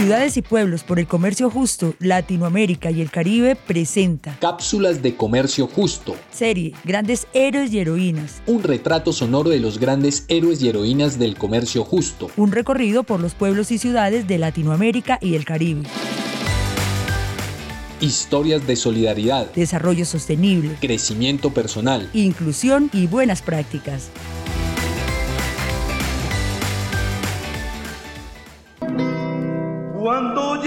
Ciudades y Pueblos por el Comercio Justo, Latinoamérica y el Caribe presenta Cápsulas de Comercio Justo. Serie Grandes Héroes y Heroínas. Un retrato sonoro de los grandes héroes y heroínas del comercio justo. Un recorrido por los pueblos y ciudades de Latinoamérica y el Caribe. Historias de solidaridad, Desarrollo sostenible, crecimiento personal, inclusión y buenas prácticas.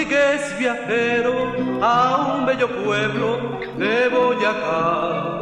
Viajero a un bello pueblo de Boyacá,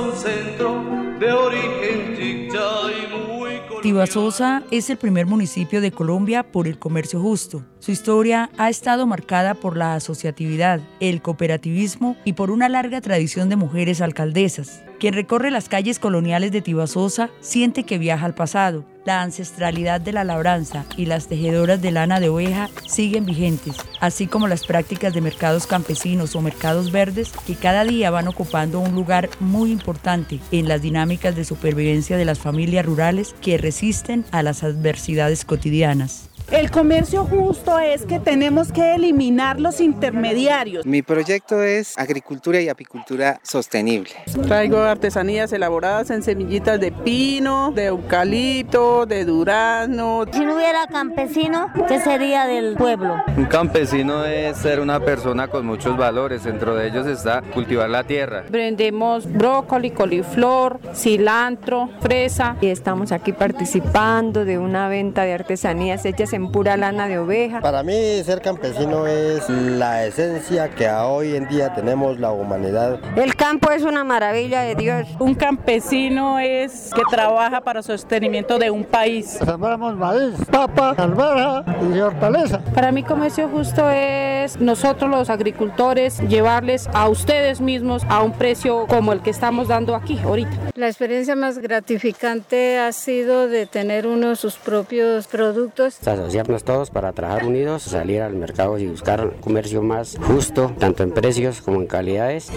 un centro de origen chicha y muy Tibasosa es el primer municipio de Colombia por el comercio justo. Su historia ha estado marcada por la asociatividad, el cooperativismo y por una larga tradición de mujeres alcaldesas. Quien recorre las calles coloniales de Tibasosa siente que viaja al pasado. La ancestralidad de la labranza y las tejedoras de lana de oveja siguen vigentes, así como las prácticas de mercados campesinos o mercados verdes que cada día van ocupando un lugar muy importante en las dinámicas de supervivencia de las familias rurales que resisten a las adversidades cotidianas. El comercio justo es que tenemos que eliminar los intermediarios. Mi proyecto es agricultura y apicultura sostenible. Traigo artesanías elaboradas en semillitas de pino, de eucalipto, de durazno. Si no hubiera campesino, ¿qué sería del pueblo? Un campesino es ser una persona con muchos valores, dentro de ellos está cultivar la tierra. Vendemos brócoli, coliflor, cilantro, fresa. Y estamos aquí participando de una venta de artesanías hechas en pura lana de oveja. Para mí ser campesino es la esencia que hoy en día tenemos la humanidad. El campo es una maravilla de Dios. Un campesino es que trabaja para el sostenimiento de un país. Sembramos maíz, papa, alberja y hortaliza. Para mí comercio justo es nosotros los agricultores llevarles a ustedes mismos a un precio como el que estamos dando aquí ahorita. La experiencia más gratificante ha sido de tener uno de sus propios productos asociarnos todos para trabajar unidos, salir al mercado y buscar un comercio más justo, tanto en precios como en calidades.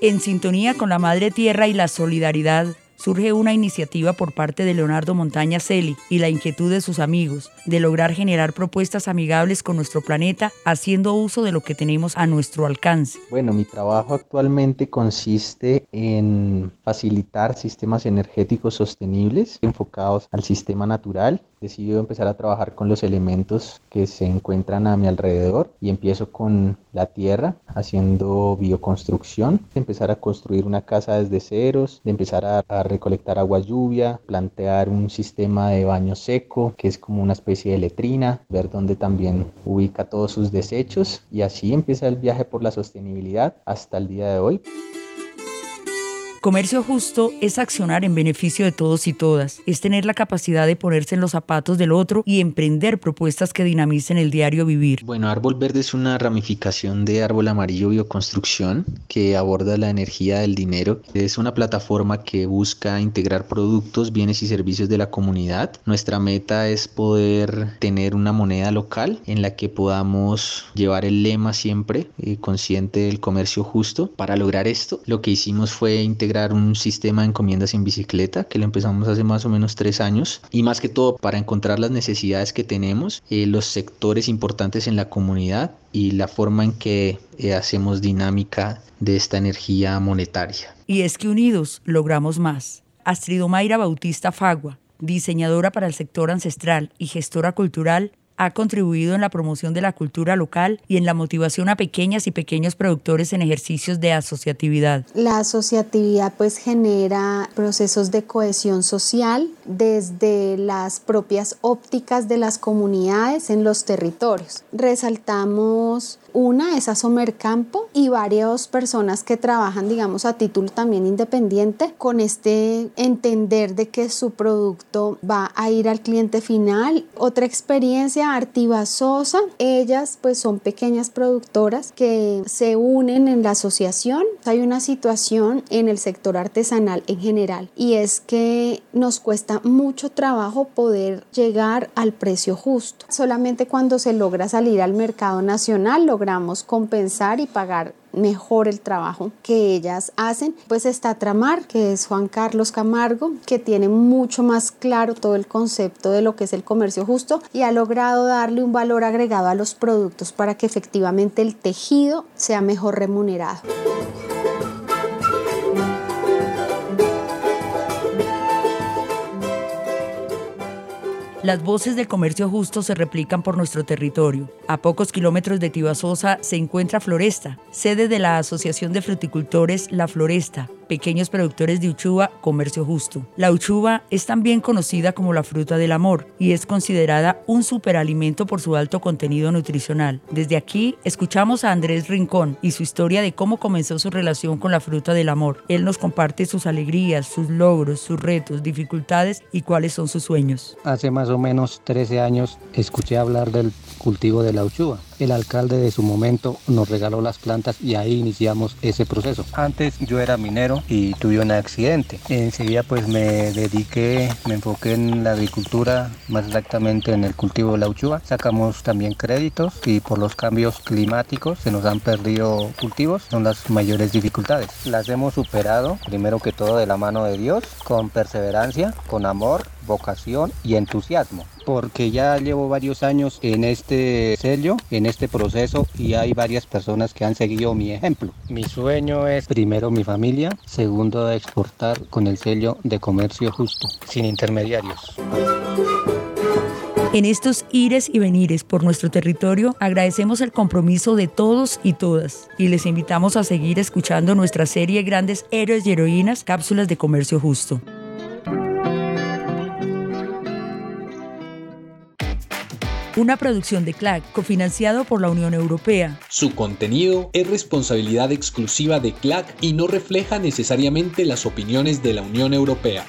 En sintonía con la Madre Tierra y la solidaridad, surge una iniciativa por parte de Leonardo Montaña Celi y la inquietud de sus amigos de lograr generar propuestas amigables con nuestro planeta haciendo uso de lo que tenemos a nuestro alcance. Bueno, mi trabajo actualmente consiste en facilitar sistemas energéticos sostenibles enfocados al sistema natural. Decidí empezar a trabajar con los elementos que se encuentran a mi alrededor y empiezo con la tierra haciendo bioconstrucción, de empezar a construir una casa desde ceros, de empezar a, a recolectar agua lluvia, plantear un sistema de baño seco, que es como una especie de letrina, ver dónde también ubica todos sus desechos y así empieza el viaje por la sostenibilidad hasta el día de hoy. Comercio justo es accionar en beneficio de todos y todas, es tener la capacidad de ponerse en los zapatos del otro y emprender propuestas que dinamicen el diario vivir. Bueno, Árbol Verde es una ramificación de Árbol Amarillo Bioconstrucción que aborda la energía del dinero. Es una plataforma que busca integrar productos, bienes y servicios de la comunidad. Nuestra meta es poder tener una moneda local en la que podamos llevar el lema siempre eh, consciente del comercio justo. Para lograr esto, lo que hicimos fue integrar un sistema de encomiendas en bicicleta que lo empezamos hace más o menos tres años y más que todo para encontrar las necesidades que tenemos, eh, los sectores importantes en la comunidad y la forma en que eh, hacemos dinámica de esta energía monetaria. Y es que unidos logramos más. Astrid Mayra Bautista Fagua, diseñadora para el sector ancestral y gestora cultural, ha contribuido en la promoción de la cultura local y en la motivación a pequeñas y pequeños productores en ejercicios de asociatividad. La asociatividad pues genera procesos de cohesión social desde las propias ópticas de las comunidades en los territorios. Resaltamos una es Asomer Campo y varias personas que trabajan, digamos, a título también independiente con este entender de que su producto va a ir al cliente final. Otra experiencia, Artiva Sosa, ellas pues son pequeñas productoras que se unen en la asociación. Hay una situación en el sector artesanal en general y es que nos cuesta mucho trabajo poder llegar al precio justo. Solamente cuando se logra salir al mercado nacional, logramos compensar y pagar mejor el trabajo que ellas hacen. Pues está Tramar, que es Juan Carlos Camargo, que tiene mucho más claro todo el concepto de lo que es el comercio justo y ha logrado darle un valor agregado a los productos para que efectivamente el tejido sea mejor remunerado. Las voces del comercio justo se replican por nuestro territorio. A pocos kilómetros de Tibasosa se encuentra Floresta, sede de la Asociación de Fruticultores La Floresta, pequeños productores de uchuva Comercio Justo. La uchuva es también conocida como la fruta del amor y es considerada un superalimento por su alto contenido nutricional. Desde aquí escuchamos a Andrés Rincón y su historia de cómo comenzó su relación con la fruta del amor. Él nos comparte sus alegrías, sus logros, sus retos, dificultades y cuáles son sus sueños. Hace más o menos 13 años escuché hablar del cultivo de la uchuva. El alcalde de su momento nos regaló las plantas y ahí iniciamos ese proceso. Antes yo era minero y tuve un accidente. Enseguida pues me dediqué, me enfoqué en la agricultura, más exactamente en el cultivo de la uchuva. Sacamos también créditos y por los cambios climáticos se nos han perdido cultivos, son las mayores dificultades. Las hemos superado, primero que todo de la mano de Dios, con perseverancia, con amor, vocación y entusiasmo porque ya llevo varios años en este sello, en este proceso y hay varias personas que han seguido mi ejemplo. Mi sueño es primero mi familia, segundo exportar con el sello de comercio justo, sin intermediarios. En estos ires y venires por nuestro territorio agradecemos el compromiso de todos y todas y les invitamos a seguir escuchando nuestra serie Grandes Héroes y Heroínas, cápsulas de comercio justo. Una producción de CLAC cofinanciado por la Unión Europea. Su contenido es responsabilidad exclusiva de CLAC y no refleja necesariamente las opiniones de la Unión Europea.